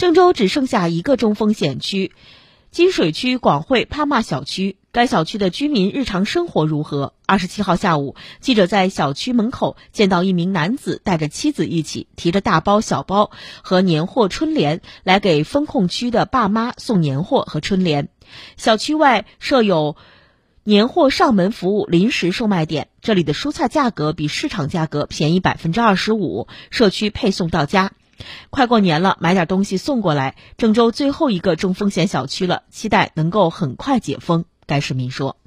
郑州只剩下一个中风险区。金水区广汇帕玛小区，该小区的居民日常生活如何？二十七号下午，记者在小区门口见到一名男子带着妻子一起，提着大包小包和年货春联来给封控区的爸妈送年货和春联。小区外设有年货上门服务临时售卖点，这里的蔬菜价格比市场价格便宜百分之二十五，社区配送到家。快过年了，买点东西送过来。郑州最后一个中风险小区了，期待能够很快解封。该市民说。